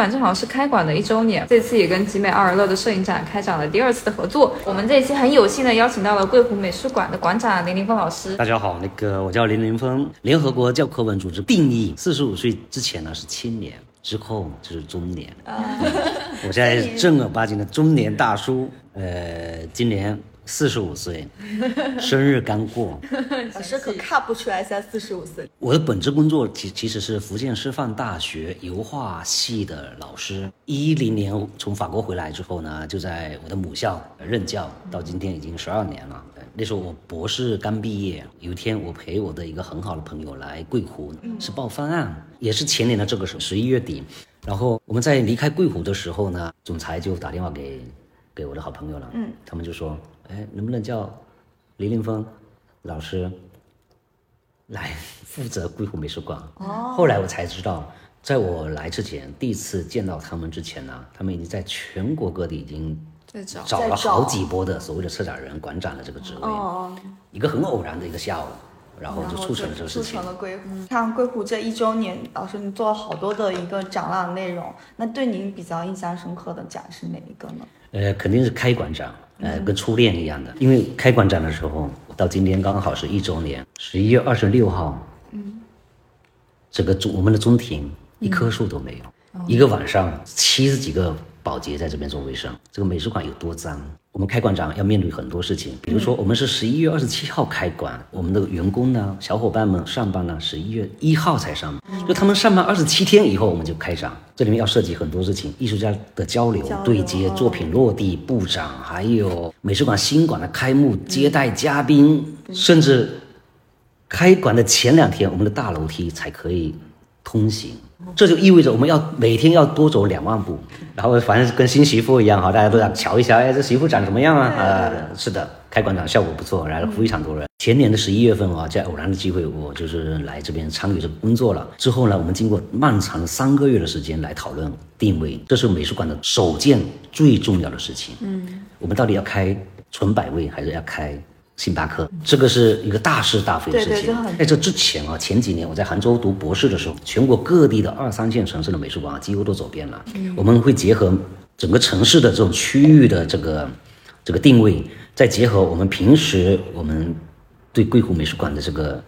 馆正好是开馆的一周年，这次也跟集美二尔乐的摄影展开展了第二次的合作。我们这一期很有幸的邀请到了贵湖美术馆的馆长林林峰老师。大家好，那个我叫林林峰。联合国教科文组织定义，四十五岁之前呢是青年，之后就是中年。我现在是正儿八经的中年大叔，呃，今年四十五岁，生日刚过。老师可看不出来才四十五岁。我的本职工作其其实是福建师范大学油画系的老师。一零年从法国回来之后呢，就在我的母校任教，到今天已经十二年了。呃那时候我博士刚毕业，有一天我陪我的一个很好的朋友来桂湖，是报方案，也是前年的这个时候十一月底。然后我们在离开桂湖的时候呢，总裁就打电话给给我的好朋友了，嗯，他们就说，哎，能不能叫李林峰老师来负责桂湖美术馆。哦，后来我才知道，在我来之前，第一次见到他们之前呢，他们已经在全国各地已经在找找了好几波的所谓的策展人、馆长的这个职位。哦，一个很偶然的一个下午，然后就促成了这个事情促成。了硅湖。看硅湖这一周年，老师你做了好多的一个展览内容，那对您比较印象深刻的展是哪一个呢？呃，肯定是开馆长，呃，跟初恋一样的。因为开馆展的时候，到今天刚好是一周年，十一月二十六号，嗯，这个中我们的中庭一棵树都没有，一个晚上七十几个保洁在这边做卫生，这个美术馆有多脏？我们开馆长要面对很多事情，比如说我们是十一月二十七号开馆，我们的员工呢，小伙伴们上班呢，十一月一号才上班，就他们上班二十七天以后我们就开展，这里面要涉及很多事情，艺术家的交流、交流。对接、哦作品落地、布展，还有美术馆新馆的开幕、接待嘉宾，甚至开馆的前两天，我们的大楼梯才可以通行。这就意味着我们要每天要多走两万步，然后反正跟新媳妇一样哈，大家都想瞧一瞧，哎，这媳妇长什么样啊？呃，是的，开馆长效果不错，来了非常多人。前年的十一月份啊，在偶然的机会，我就是来这边参与这个工作了。之后呢，我们经过漫长的三个月的时间来讨论定位，这是美术馆的首件最重要的事情。嗯，我们到底要开纯百味还是要开星巴克？这个是一个大是大非的事情。在这之前啊，前几年我在杭州读博士的时候，全国各地的二三线城市的美术馆啊，几乎都走遍了。我们会结合整个城市的这种区域的这个这个定位，再结合我们平时我们对桂湖美术馆的这个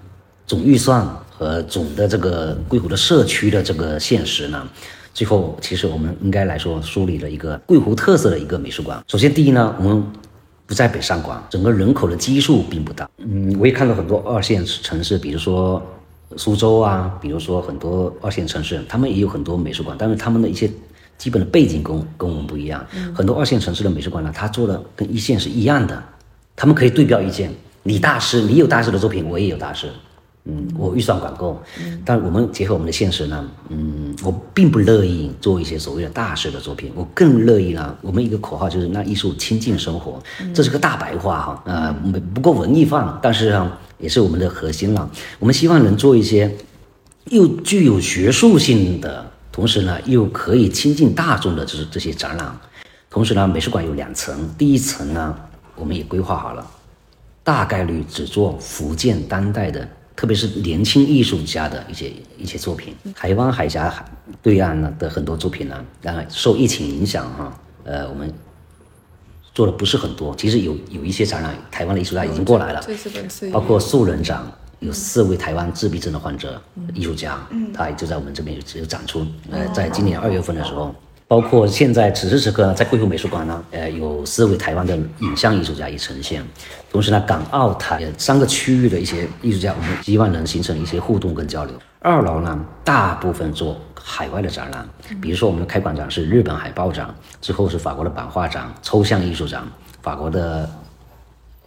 总预算和总的这个桂湖的社区的这个现实呢，最后其实我们应该来说梳理了一个桂湖特色的一个美术馆。首先第一呢，我们不在北上广，整个人口的基数并不大。嗯，我也看到很多二线城市，比如说苏州啊，比如说很多二线城市，他们也有很多美术馆，但是他们的一些基本的背景跟跟我们不一样。很多二线城市的美术馆呢，它做的跟一线是一样的，他们可以对标一线。你大师，你有大师的作品，我也有大师。嗯，我预算管够，但我们结合我们的现实呢，嗯，我并不乐意做一些所谓的大师的作品，我更乐意呢，我们一个口号就是让艺术亲近生活，这是个大白话哈，呃，不够文艺范，但是呢，也是我们的核心了。我们希望能做一些又具有学术性的，同时呢又可以亲近大众的这这些展览。同时呢，美术馆有两层，第一层呢我们也规划好了，大概率只做福建当代的，特别是年轻艺术家的一些一些作品。台湾海峡对岸呢的很多作品呢，当然受疫情影响哈，呃，我们做的不是很多。其实有有一些展览，台湾的艺术家已经过来了，包括素人展，有四位台湾自闭症的患者艺术家，他也就在我们这边有有展出。呃，在今年二月份的时候，包括现在此时此刻在桂湖美术馆呢，呃，有四位台湾的影像艺术家也呈现。同时呢，港澳台三个区域的一些艺术家，我们希望能形成一些互动跟交流。二楼呢，大部分做海外的展览，比如说我们的开馆展是日本海报展，之后是法国的版画展、抽象艺术展，法国的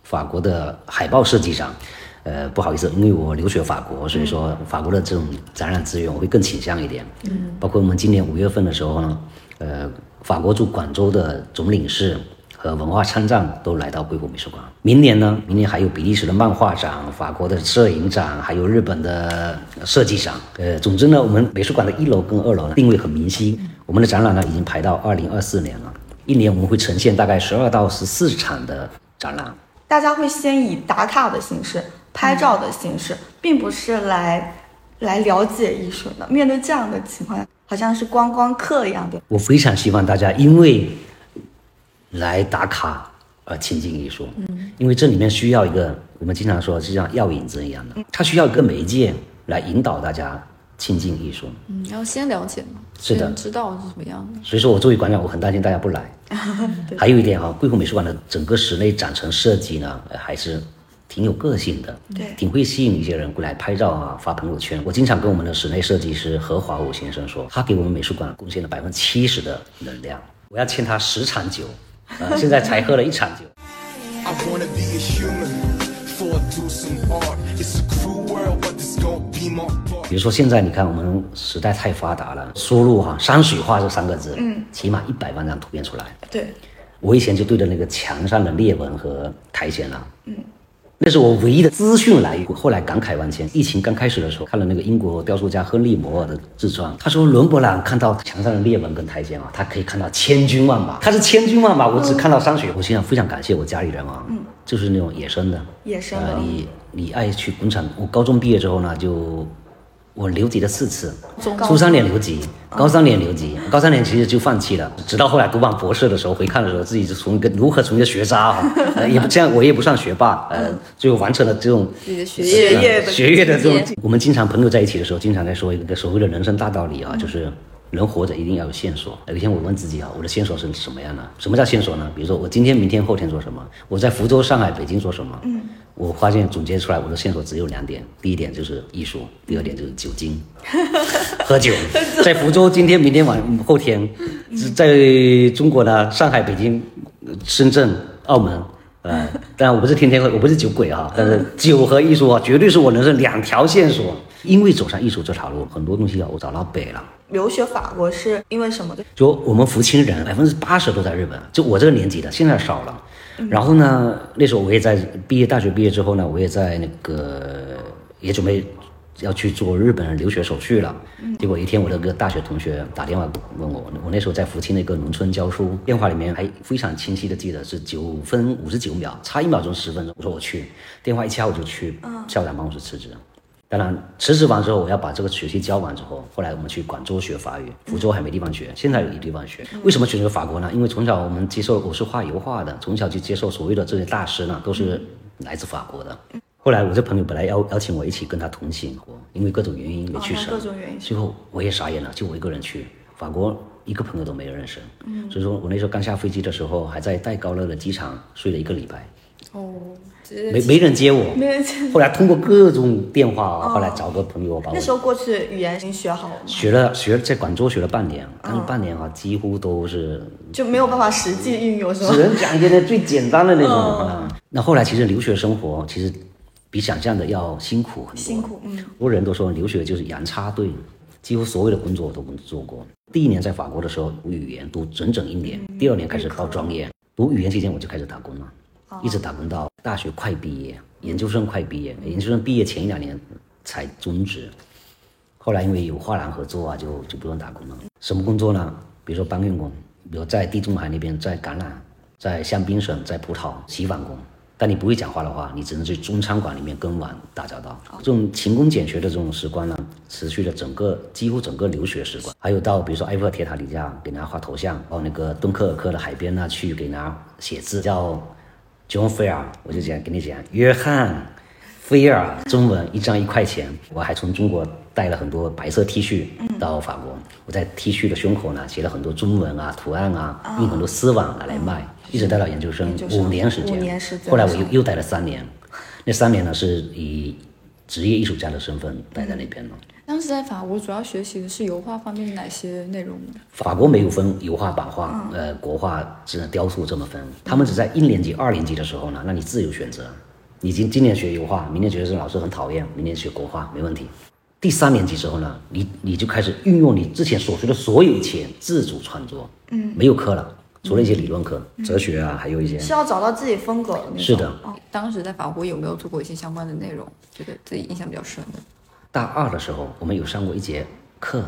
法国的海报设计展。呃，不好意思，因为我留学法国，所以说法国的这种展览资源我会更倾向一点。嗯，包括我们今年五月份的时候呢，呃，法国驻广州的总领事和文化参赞都来到硅谷美术馆。明年呢，明年还有比利时的漫画展、法国的摄影展，还有日本的设计展。呃，总之呢，我们美术馆的一楼跟二楼呢定位很明晰。我们的展览呢已经排到二零二四年了，一年我们会呈现大概十二到十四场的展览。大家会先以打卡的形式、拍照的形式，并不是来来了解艺术的。面对这样的情况，好像是观光客一样的。我非常希望大家因为来打卡而亲近艺术，嗯，因为这里面需要一个我们经常说，就像药引子一样的，它需要一个媒介来引导大家亲近艺术。嗯，要先了解嘛，是的知道是什么样的。所以说我作为馆长，我很担心大家不来。还有一点哈、桂湖美术馆的整个室内展陈设计呢，呃还是挺有个性的，对。挺会吸引一些人过来拍照啊，发朋友圈。我经常跟我们的室内设计师何华武先生说，他给我们美术馆贡献了百分之七十的能量，我要欠他十场酒，呃，现在才喝了一场酒。比如说现在你看我们时代太发达了，输入哈、山水画这三个字，嗯，起码一百万张图片出来。对，我以前就对着那个墙上的裂纹和苔藓啊，嗯，那是我唯一的资讯来源。后来感慨万千，疫情刚开始的时候，看了那个英国雕塑家亨利·摩尔的自传，他说伦勃朗看到墙上的裂纹跟台阶啊，他可以看到千军万马，他是千军万马，我只看到山水。我现在非常感谢我家里人啊，嗯，就是那种野生的，野生的呃，你你爱去工厂。我高中毕业之后呢，就我留级了四次，初三年留级，高三年留级，高三年其实就放弃了，直到后来读完博士的时候，回看的时候，自己就从一个如何从一个学渣哈、呃，也不这样，我也不算学霸，呃，最后完成了这种学学业的学业的这种。我们经常朋友在一起的时候，经常在说一个所谓的人生大道理啊，就是人活着一定要有线索。有一天我问自己啊，我的线索是什么样的？什么叫线索呢？比如说我今天、明天、后天做什么？我在福州、上海、北京做什么？嗯，我发现总结出来我的线索只有两点，第一点就是艺术，第二点就是酒精，喝酒。在福州，今天、明天晚、后天，在中国呢，上海、北京、深圳、澳门。呃，但我不是天天喝，我不是酒鬼啊，但是酒和艺术啊，绝对是我人生两条线索。因为走上艺术这条路，很多东西啊，我找到北了。留学法国是因为什么？就我们福清人百分之八十都在日本，就我这个年纪的，现在少了。然后呢，那时候我也在毕业，大学毕业之后呢，我也在那个也准备要去做日本留学手续了。结果一天，我的个大学同学打电话问我，我那时候在福清的一个农村教书，电话里面还非常清晰的记得是九分五十九秒，差一秒钟十分钟。我说我去，电话一掐我就去校长办公室辞职。当然，辞职完之后，我要把这个学期教完之后，后来我们去广州学法语，福州还没地方学，现在有地方学。为什么选择法国呢？因为从小我们接受，我是画油画的，从小就接受所谓的这些大师呢，都是来自法国的。后来我这朋友本来邀邀请我一起跟他同行，因为各种原因没去成。哦各种原因最后我也傻眼了，就我一个人去法国，一个朋友都没有认识。嗯所以说我那时候刚下飞机的时候，还在戴高乐的机场睡了一个礼拜，哦，没没人接我。没人接 后来通过各种电话啊，后来找个朋友把我那时候过去语言已经学好了吗？学了学在广州学了半年，但是半年啊几乎都是就没有办法实际运用，是吧只？能讲一些最简单的那种。啊那后来其实留学生活其实比想象的要辛苦很多。辛苦，嗯，很多人都说留学就是洋插队，几乎所有的工作我都做过。第一年在法国的时候读语言，读整整一年；第二年开始报专业，读语言期间我就开始打工了，一直打工到大学快毕业，研究生快毕业，研究生毕业前一两年才终止。后来因为有画廊合作啊，就就不用打工了。什么工作呢？比如说搬运工，比如在地中海那边，在橄榄，在香槟省，在葡萄洗碗工。但你不会讲话的话，你只能去中餐馆里面跟碗打交道。这种勤工俭学的这种时光呢，持续了整个几乎整个留学时光。还有到比如说埃菲尔铁塔底下给人家画头像，到那个敦刻尔克的海边呢去给人家写字，叫 John Fair，，我就讲跟你讲，约翰菲尔，中文一张一块钱。我还从中国带了很多白色 T 恤到法国，我在 T 恤的胸口呢写了很多中文啊图案啊，印很多丝网拿来卖，一直带到研究生研究生。五年时间。五年时间。后来我又又待了三年，那三年呢是以职业艺术家的身份待在那边了。当时在法国主要学习的是油画方面的哪些内容呢？法国没有分油画、版画、呃国画、只雕塑这么分，他们只在一年级、二年级的时候呢，让你自由选择。你今今年学油画，明年觉得这老师很讨厌，明年学国画没问题。第三年级之后呢，你你就开始运用你之前所学的所有一切，自主创作，嗯，没有课了，除了一些理论课，哲学啊，还有一些是要找到自己风格的那种。是的哦当时在法国有没有做过一些相关的内容？觉得自己印象比较深的？大二的时候，我们有上过一节课，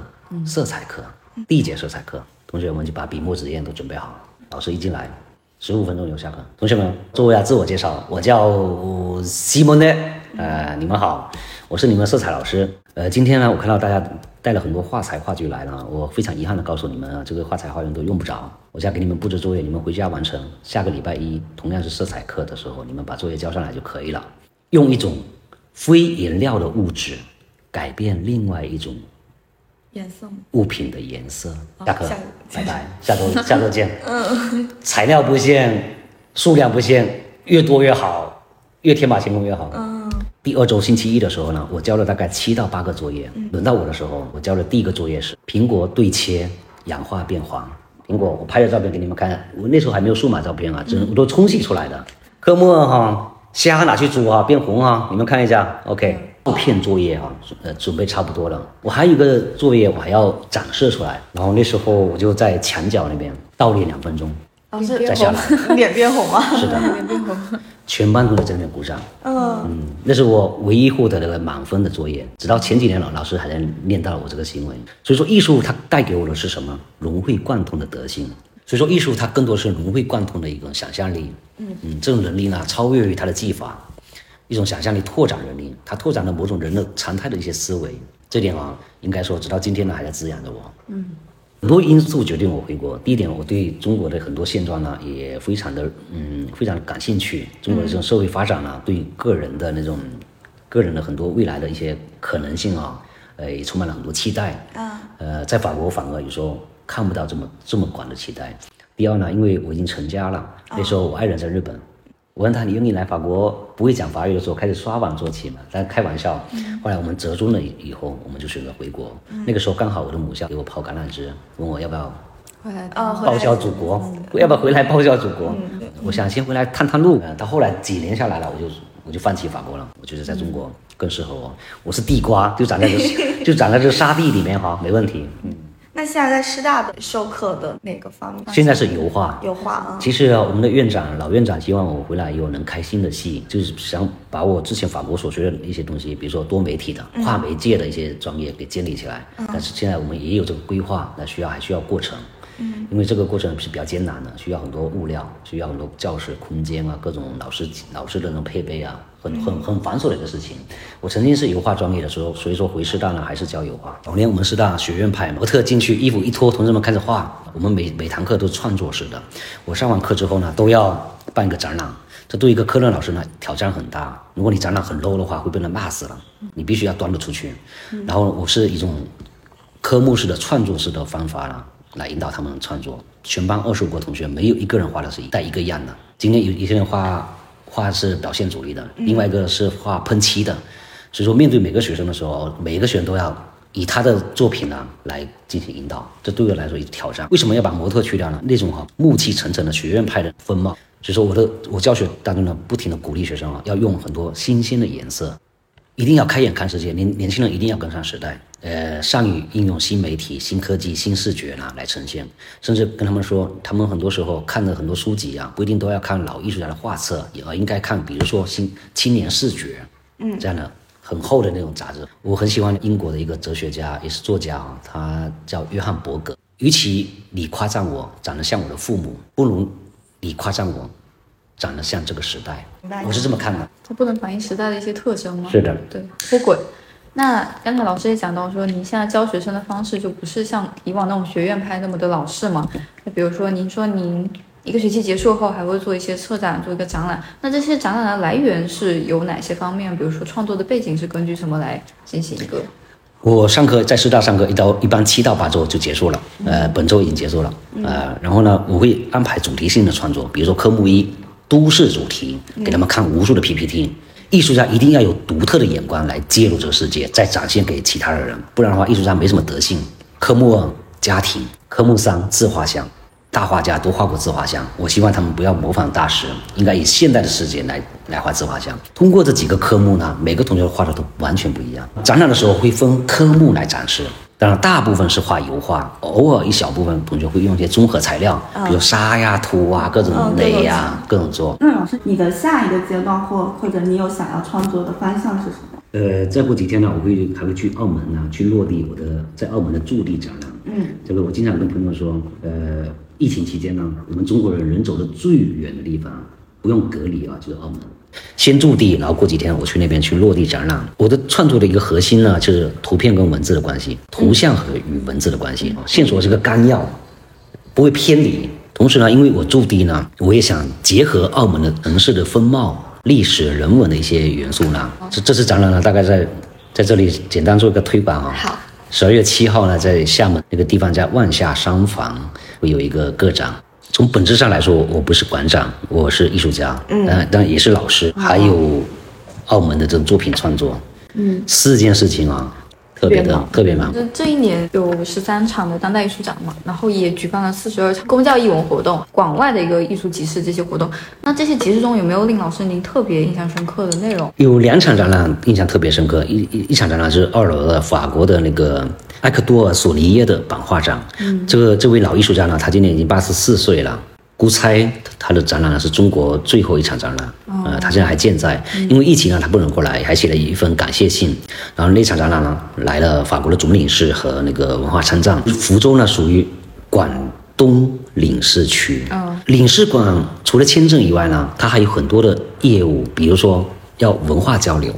色彩课，第一节色彩课，同学们就把笔墨纸砚都准备好，老师一进来，十五分钟就下课。同学们做一下自我介绍，我叫西蒙的，呃，你们好，我是你们色彩老师。呃，今天呢，我看到大家带了很多画材画具来了，我非常遗憾的告诉你们啊，这个画材画用都用不着，我现在给你们布置作业，你们回家完成。下个礼拜一同样是色彩课的时候，你们把作业交上来就可以了。用一种非颜料的物质改变另外一种颜色？物品的颜色。下课下，拜拜，下周 下周见。嗯，材料不限，数量不限，越多越好，越天马行空越好。嗯。第二周星期一的时候呢，我交了大概七到八个作业。轮到我的时候，我交的第一个作业是苹果对切氧化变黄。苹果，我拍的照片给你们看，我那时候还没有数码照片啊，只我都冲洗出来的。科目二哈，虾拿去煮哈，变红哈，你们看一下，OK。照片作业啊，呃，准备差不多了。我还有一个作业，我还要展示出来。然后那时候我就在墙角那边倒立两分钟，老师再下来。脸变红吗？是的，脸变红全班同学在那边鼓掌。嗯，嗯，那是我唯一获得的满分的作业。直到前几年老老师还在念叨我这个行为。所以说，艺术它带给我的是什么？融会贯通的德性。所以说，艺术它更多是融会贯通的一种想象力。嗯嗯，这种能力呢，超越于它的技法，一种想象力拓展能力，它拓展了某种人的常态的一些思维。这点啊，应该说直到今天呢，还在滋养着我。嗯很多因素决定我回国。第一点，我对中国的很多现状呢，也非常的嗯非常感兴趣。中国的这种社会发展呢，对个人的那种个人的很多未来的一些可能性啊，呃，也充满了很多期待。啊，呃，在法国反而有时候看不到这么这么广的期待。第二呢，因为我已经成家了，那时候我爱人在日本，我问他你愿意来法国不会讲法语的时候开始刷碗做起嘛？但开玩笑。后来我们折中了以后，我们就选择回国。那个时候刚好我的母校给我抛橄榄枝，问我要不要回来啊，报效祖国，要不要回来报效祖国？我想先回来探探路。呃到后来几年下来了，我就我就放弃法国了。我觉得在中国更适合我。我是地瓜，就长在这 就长在这沙地里面哈，没问题。嗯，那现在在师大的授课的哪个方面？现在是油画。油画啊，其实啊我们的院长老院长希望我回来以后能开新的系，就是想把我之前法国所学的一些东西，比如说多媒体的、跨媒介的一些专业给建立起来。但是现在我们也有这个规划，那需要还需要过程。嗯，因为这个过程是比较艰难的，需要很多物料，需要很多教室空间啊，各种老师老师的那种配备啊，很很很繁琐的一个事情。我曾经是油画专业的时候，所以说回师大呢还是教油画。早年我们师大学院派模特进去，衣服一脱，同志们开始画。我们每每堂课都是创作式的。我上完课之后呢，都要办一个展览。这对一个科任老师呢挑战很大。如果你展览很 low 的话，会被人骂死了。你必须要端得出去。然后我是一种科目式的创作式的方法呢，来引导他们创作。全班二十五个同学，没有一个人画的是一带一个样的。今天有一些人画画是表现主义的，另外一个是画喷漆的。所以说，面对每个学生的时候，每一个学生都要以他的作品呢来进行引导，这对我来说也是挑战。为什么要把模特去掉呢？那种哈、暮气沉沉的学院派的风貌。所以说，我的我教学当中呢，不停的鼓励学生啊，要用很多新鲜的颜色，一定要开眼看世界，年年轻人一定要跟上时代，呃，善于应用新媒体、新科技、新视觉呢来呈现，甚至跟他们说，他们很多时候看的很多书籍啊，不一定都要看老艺术家的画册，也应该看，比如说新青年视觉，嗯，这样的很厚的那种杂志。我很喜欢英国的一个哲学家，也是作家啊，他叫约翰伯格。与其你夸赞我长得像我的父母，不如你夸赞我长得像这个时代。我是这么看的。它不能反映时代的一些特征吗？是的对，脱轨。那刚才老师也讲到说，您现在教学生的方式就不是像以往那种学院派那么的老式嘛？那比如说，您说您一个学期结束后还会做一些策展，做一个展览，那这些展览的来源是有哪些方面？比如说创作的背景是根据什么来进行一个？我上课在师大上课一到一般七到八周就结束了，呃，本周已经结束了，呃，然后呢，我会安排主题性的创作，比如说科目一都市主题，给他们看无数的 PPT。艺术家一定要有独特的眼光来介入这个世界，再展现给其他的人，不然的话，艺术家没什么德性。科目二家庭，科目三自画像，大画家都画过自画像，我希望他们不要模仿大师，应该以现代的世界来来画自画像。通过这几个科目呢，每个同学画的都完全不一样。展览的时候会分科目来展示，当然，大部分是画油画，偶尔一小部分同学会用一些综合材料，比如沙呀、土啊、各种嗯垒呀、各种做。那老师，你的下一个阶段或或者你有想要创作的方向是什么？呃，再过几天呢，我会还会去澳门呢，去落地我的在澳门的驻地展览。嗯，这个我经常跟朋友说，呃，疫情期间呢，我们中国人人走的最远的地方，不用隔离啊，就是澳门。先驻地，然后过几天我去那边去落地展览。我的创作的一个核心呢，就是图片跟文字的关系，图像和与文字的关系。线索是个纲要，不会偏离。同时呢，因为我驻地呢，我也想结合澳门的城市的风貌、历史、人文的一些元素呢。这这次展览呢，大概在在这里简单做一个推广啊。好。十二月七号呢，在厦门那个地方叫万夏商房，会有一个个展。从本质上来说，我不是馆长，我是艺术家，嗯，但但也是老师，还有澳门的这种作品创作，嗯，四件事情啊，特别忙特别忙。就这一年有十三场的当代艺术展嘛，然后也举办了四十二场公教艺文活动，广外的一个艺术集市这些活动。那这些集市中有没有令老师您特别印象深刻的内容？有两场展览印象特别深刻，一一一场展览是二楼的法国的那个埃克多尔索尼耶的版画展。嗯，这个这位老艺术家呢，他今年已经八十四岁了。估猜他的展览呢是中国最后一场展览，呃，他现在还健在，因为疫情呢他不能过来，还写了一份感谢信。然后那场展览呢来了法国的总领事和那个文化参赞。福州呢属于广东领事区，领事馆除了签证以外呢，它还有很多的业务，比如说要文化交流。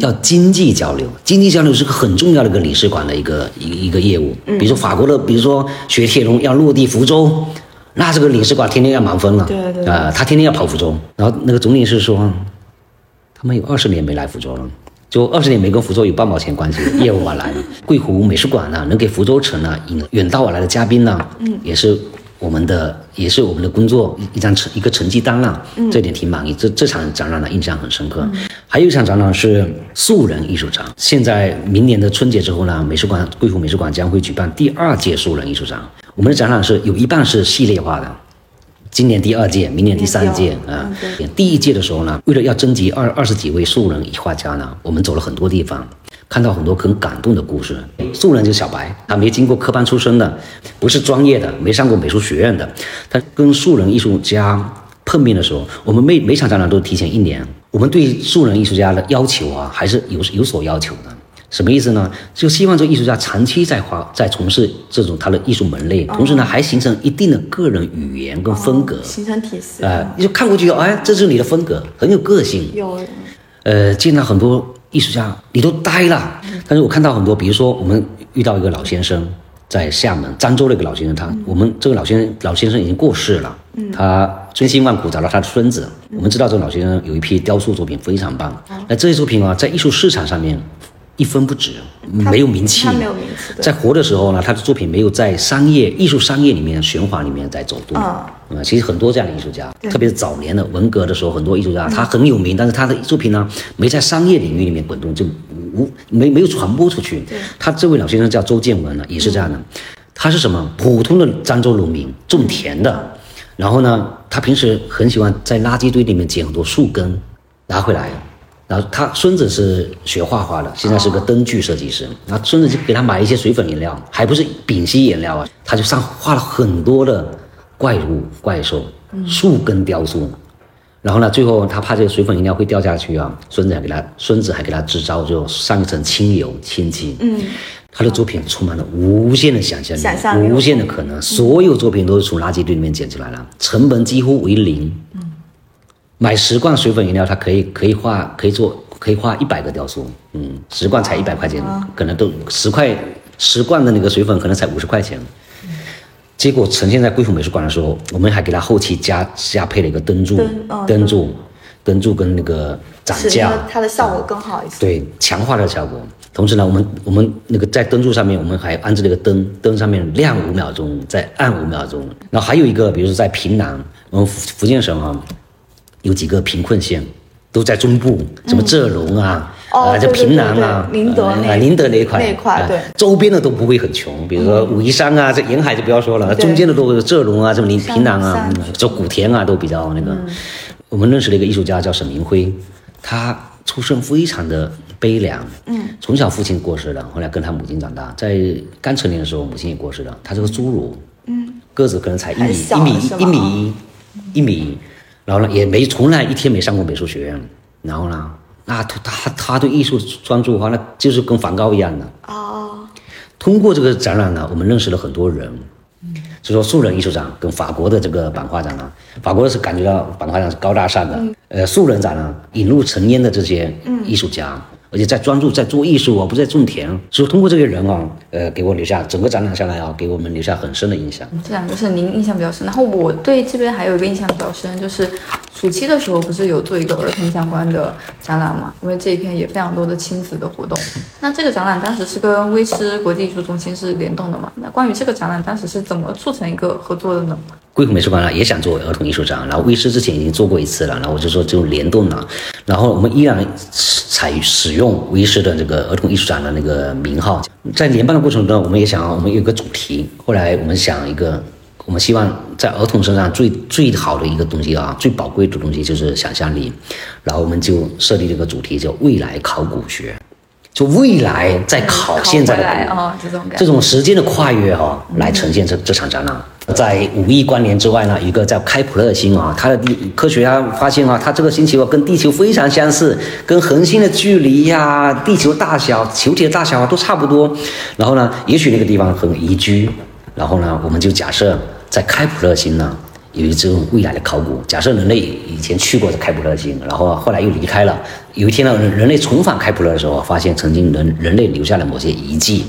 要经济交流，经济交流是个很重要的一个领事馆的一个一个一个业务。比如说法国的，比如说雪铁龙要落地福州，那这个领事馆天天要忙疯了。对对对啊、他天天要跑福州。然后那个总领事说，他们有二十年没来福州了。就二十年没跟福州有半毛钱关系，业务往来。桂湖美术馆呢，能给福州城呢引远道而来的嘉宾呢，嗯，也是我们的，也是我们的工作一一张成一个成绩单了，嗯，这点挺满意。这这场展览呢，印象很深刻。还有一场展览是素人艺术展，现在明年的春节之后呢，美术馆桂湖美术馆将会举办第二届素人艺术展。我们的展览是有一半是系列化的，今年第二届，明年第三届啊。第一届的时候呢，为了要征集二二十几位素人画家呢，我们走了很多地方，看到很多很感动的故事。素人就是小白，他没经过科班出身的，不是专业的，没上过美术学院的，他跟素人艺术家碰面的时候，我们每每场展览都提前一年，我们对素人艺术家的要求啊，还是有有所要求的。什么意思呢？就希望这个艺术家长期在画，在从事这种他的艺术门类，同时呢，还形成一定的个人语言跟风格。形成体系。哎、你就看过去，哎，这是你的风格，很有个性。有呃，见到很多艺术家，你都呆了。但是我看到很多，比如说我们遇到一个老先生，在厦门漳州的一个老先生，他、我们这个老先生老先生已经过世了，他千辛万苦找到他的孙子。我们知道这个老先生有一批雕塑作品非常棒，那这些作品啊，在艺术市场上面一分不值，没有名气，他没有名气在活的时候呢，他的作品没有在商业艺术商业里面循环里面在走动。啊嗯，其实很多这样的艺术家，特别是早年的文革的时候，很多艺术家他很有名，但是他的作品呢没在商业领域里面滚动，就无没没有传播出去。他这位老先生叫周建文呢，也是这样的，他是什么？普通的漳州农民，种田的，然后呢，他平时很喜欢在垃圾堆里面捡很多树根拿回来。然后他孙子是学画画的，现在是个灯具设计师。然后孙子就给他买一些水粉颜料，还不是丙烯颜料啊，他就上画了很多的怪物、怪兽、树根雕塑。然后呢，最后他怕这个水粉颜料会掉下去啊，孙子还给他孙子还给他支招，就上一层清油清漆。嗯，他的作品充满了无限的想象力，想象力无限的可能，所有作品都是从垃圾堆里面捡出来的，成本几乎为零。买十罐水粉颜料，它可以可以画可以做可以画一百个雕塑，嗯，十罐才一百块钱，可能都十块十罐的那个水粉可能才五十块钱。结果呈现在贵府美术馆的时候，我们还给它后期加加配了一个灯柱灯柱，灯柱跟那个展架它，的效果更好一些。对，强化的效果。同时呢，我们我们那个在灯柱上面，我们还安置了一个灯，灯上面亮五秒钟，再暗五秒钟。然后还有一个，比如说在平南，我们福福建省啊，有几个贫困县都在中部，什么浙龙啊，啊，这哦对对平南啊，宁德那啊，宁德那一块，那一块周边的都不会很穷，比如说武夷山啊，这沿海就不要说了，对。中间的都有浙龙啊，这么宁平南啊山，嗯这古田啊都比较那个。我们认识了一个艺术家叫沈明辉，他出身非常的悲凉，嗯，从小父亲过世了，后来跟他母亲长大，在刚成年的时候，母亲也过世了，他是个侏儒，嗯，个子可能才一米一米一米一米一米，然后呢也没从来一天没上过美术学院，然后呢，那他他他对艺术专注的话，那就是跟梵高一样的，哦，通过这个展览呢，我们认识了很多人。就说素人艺术展跟法国的这个版画展呢，法国是感觉到版画展是高大上的，呃，素人展呢引入成烟的这些艺术家，而且在专注在做艺术啊，不在种田。所以通过这个人啊，呃，给我留下整个展览下来啊，给我们留下很深的印象。这两个是您印象比较深。然后我对这边还有一个印象比较深，就是暑期的时候不是有做一个儿童相关的展览嘛？因为这一片也非常多的亲子的活动。那这个展览当时是跟威斯国际艺术中心是联动的嘛？那关于这个展览当时是怎么促成一个合作的呢？贵府美术馆呢也想做儿童艺术展，然后威斯之前已经做过一次了，然后我就说就联动了，然后我们依然采使用威斯的这个儿童艺术展的那个名号，在联办的过程中，我们也想我们有个主题，后来我们想一个，我们希望在儿童身上最最好的一个东西啊，最宝贵的东西就是想象力，然后我们就设立这个主题叫未来考古学，就未来在考现在的这种。这种时间的跨越哈、来呈现这这场展览。在五亿光年之外呢，一个叫开普勒星啊，它的地科学家发现啊，它这个星球啊跟地球非常相似，跟恒星的距离呀、地球大小、球体的大小啊都差不多。然后呢，也许那个地方很宜居。然后呢，我们就假设在开普勒星呢。有一这种未来的考古，假设人类以前去过这开普勒星，然后后来又离开了。有一天呢，人人类重返开普勒的时候，发现曾经人人类留下了某些遗迹，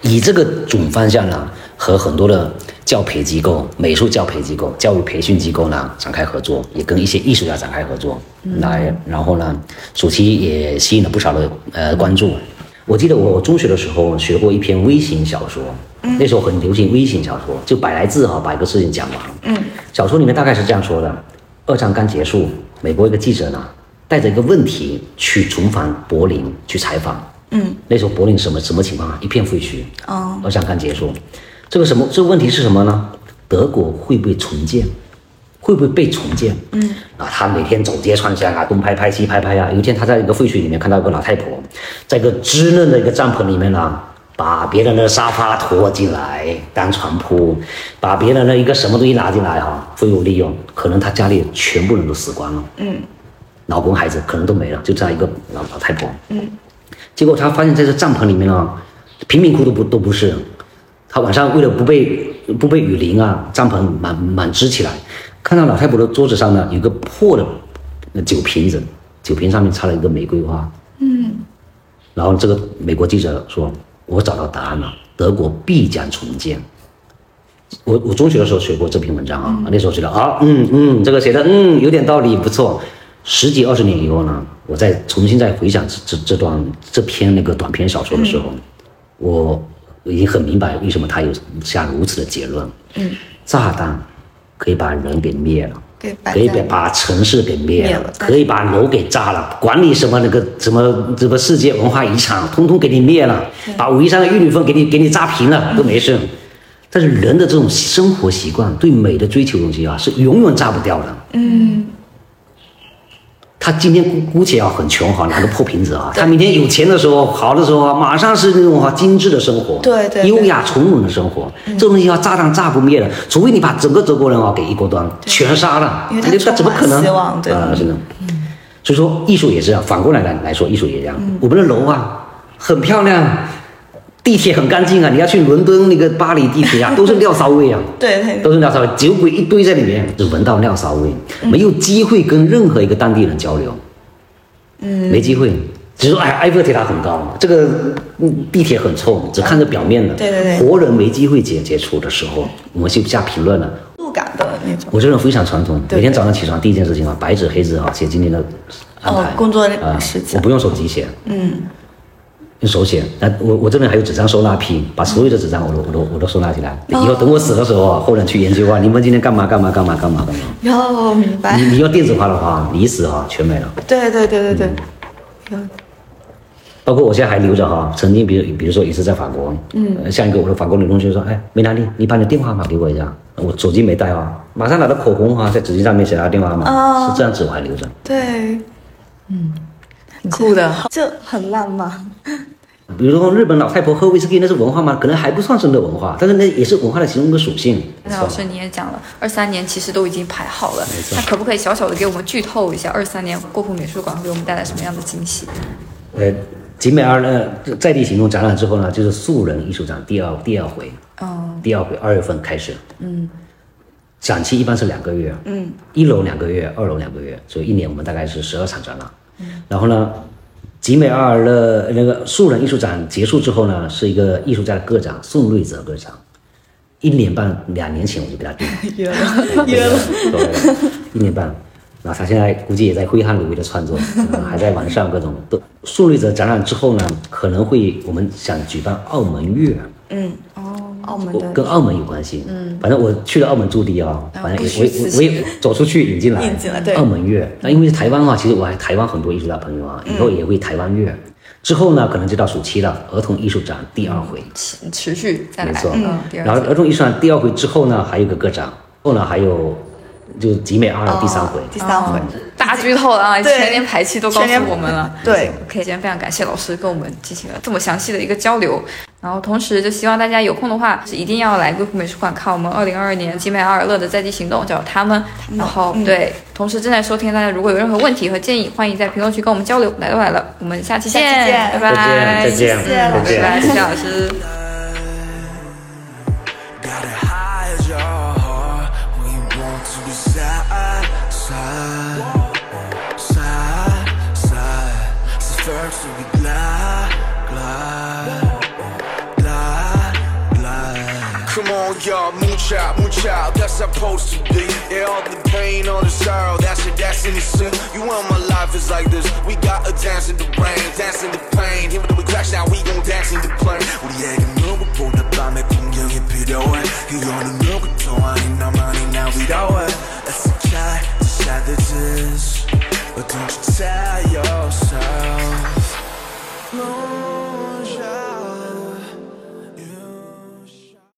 以这个总方向呢，和很多的教培机构、美术教培机构、教育培训机构呢展开合作，也跟一些艺术家展开合作，来，然后呢，暑期也吸引了不少的呃关注。我记得我我中学的时候学过一篇微型小说，那时候很流行微型小说，就百来字哈、把一个事情讲完。嗯，小说里面大概是这样说的：二战刚结束，美国一个记者呢带着一个问题去重返柏林去采访。嗯，那时候柏林什么什么情况啊？一片废墟。哦，二战刚结束，这个什么这个问题是什么呢？德国会不会重建？会不会被重建？嗯，啊，他每天走街串巷啊，东拍拍西拍拍啊。有一天，他在一个废墟里面看到一个老太婆，在一个支嫩的一个帐篷里面呢，把别人的沙发拖进来当床铺，把别人的一个什么东西拿进来哈、废物利用。可能他家里全部人都死光了，嗯，老公孩子可能都没了，就这样一个老老太婆，嗯，结果他发现在这帐篷里面呢，贫民窟都不都不是，他晚上为了不被不被雨淋啊，帐篷满满支起来，看到老太婆的桌子上呢有个破的呃酒瓶子，酒瓶上面插了一个玫瑰花。嗯，然后这个美国记者说：“我找到答案了，德国必将重建。”我我中学的时候学过这篇文章啊，那时候觉得啊，嗯嗯，这个写的嗯有点道理，不错。十几二十年以后呢，我再重新再回想这这这段这篇那个短篇小说的时候，我已经很明白为什么他有下如此的结论。嗯，炸弹可以把人给灭了。可以把把城市给灭了灭了，可以把楼给炸了，管你什么那个什么什么世界文化遗产，通通给你灭了，把武夷山的玉女峰给你给你炸平了都没事。但是人的这种生活习惯，对美的追求东西啊，是永远炸不掉的。嗯。他今天姑姑且要很穷哈，拿个破瓶子啊，他明天有钱的时候，好的时候啊，马上是那种哈精致的生活，对对对优雅从容的生活，这东西要炸弹炸不灭的，除非你把整个德国人啊给一锅端全杀了，因为它那怎么可能？啊，是的。所以说艺术也是这样，反过来来来说，艺术也这样。嗯我们的楼啊很漂亮，地铁很干净啊，你要去伦敦那个巴黎地铁啊，都是尿骚味啊。对对。都是尿骚味，酒鬼一堆在里面，只闻到尿骚味，没有机会跟任何一个当地人交流，嗯，没机会。只是说，哎，埃菲尔铁塔很高，这个嗯地铁很臭，只看着表面的，对对对。活人没机会接接触的时候，我们就下评论了。度感的那种。我这人非常传统，每天早上起床第一件事情啊，白纸黑字啊写今天的安排，哦工作啊时间。我不用手机写，嗯，用手写。那我我这边还有纸张收纳品，把所有的纸张我都我都我都收纳起来。以后等我死的时候啊，后人去研究啊，你们今天干嘛干嘛干嘛干嘛干嘛。哟，明白你。你要电子化的话，你一死啊全没了。对对对对对，有包括我现在还留着哈，曾经比如比如说也是在法国，嗯，像一个我的法国女同学说，哎，梅兰妮，你把你的电话号码给我一下，我手机没带啊，马上拿到口红啊，在纸巾上面写她电话号码，哦是这样子我还留着。对，嗯，挺酷的。这很浪漫。比如说日本老太婆喝威士忌，那是文化吗？可能还不算真的文化，但是那也是文化的其中一个属性。那老师你也讲了，二三年其实都已经排好了没，错那可不可以小小的给我们剧透一下，二三年国父美术馆会给我们带来什么样的惊喜？呃，集美二呢在地行动展览之后呢，就是素人艺术展第二第二回，嗯，第二回二月份开始，嗯，展期一般是两个月，嗯，一楼两个月，二楼两个月，所以一年我们大概是十二场展览。然后呢，集美二的那个素人艺术展结束之后呢，是一个艺术家的个展，宋瑞泽个展。一年半两年前我就给他定了，约了，约了。对，一年半。然后他现在估计也在挥汗如雨的创作，呃 还在完善各种。都树立者展览之后呢，可能会我们想举办澳门月，嗯，哦，澳门的跟澳门有关系。嗯，反正我去了澳门驻地啊，反正我也我也走出去引进来，引进来对澳门乐。那因为是台湾的话，其实我还台湾很多艺术家朋友啊，以后也会台湾乐。之后呢，可能就到暑期了，儿童艺术展第二回。持持续再来，没错嗯，然后儿童艺术展第二回之后呢，还有个个展，后呢还有就集美二的第三回。第三回，大剧透了啊！对全年排期都告诉我们了。对，OK，今天非常感谢老师跟我们进行了这么详细的一个交流，然后同时就希望大家有空的话，是一定要来硅谷美术馆看我们二零二二年集美阿尔勒的在地行动，叫他们。然后、对，同时正在收听大家如果有任何问题和建议，欢迎在评论区跟我们交流。来都来了，我们下期见，下期见拜拜，再见再见。谢谢老师 y'all, mooch out, mooch out. That's supposed to be. Yeah, all the pain, all the sorrow. That's it, that's innocent. You want my life is like this. We gotta dance in the rain, dance in the pain. Even though we crash now, we gon' dance in the plane. 우리에게 누구보다 밤의 풍경이 필요해. 이거는 누구도 아닌 너만이 날 위로해. Let's try to share this. But don't you tell yourself. No.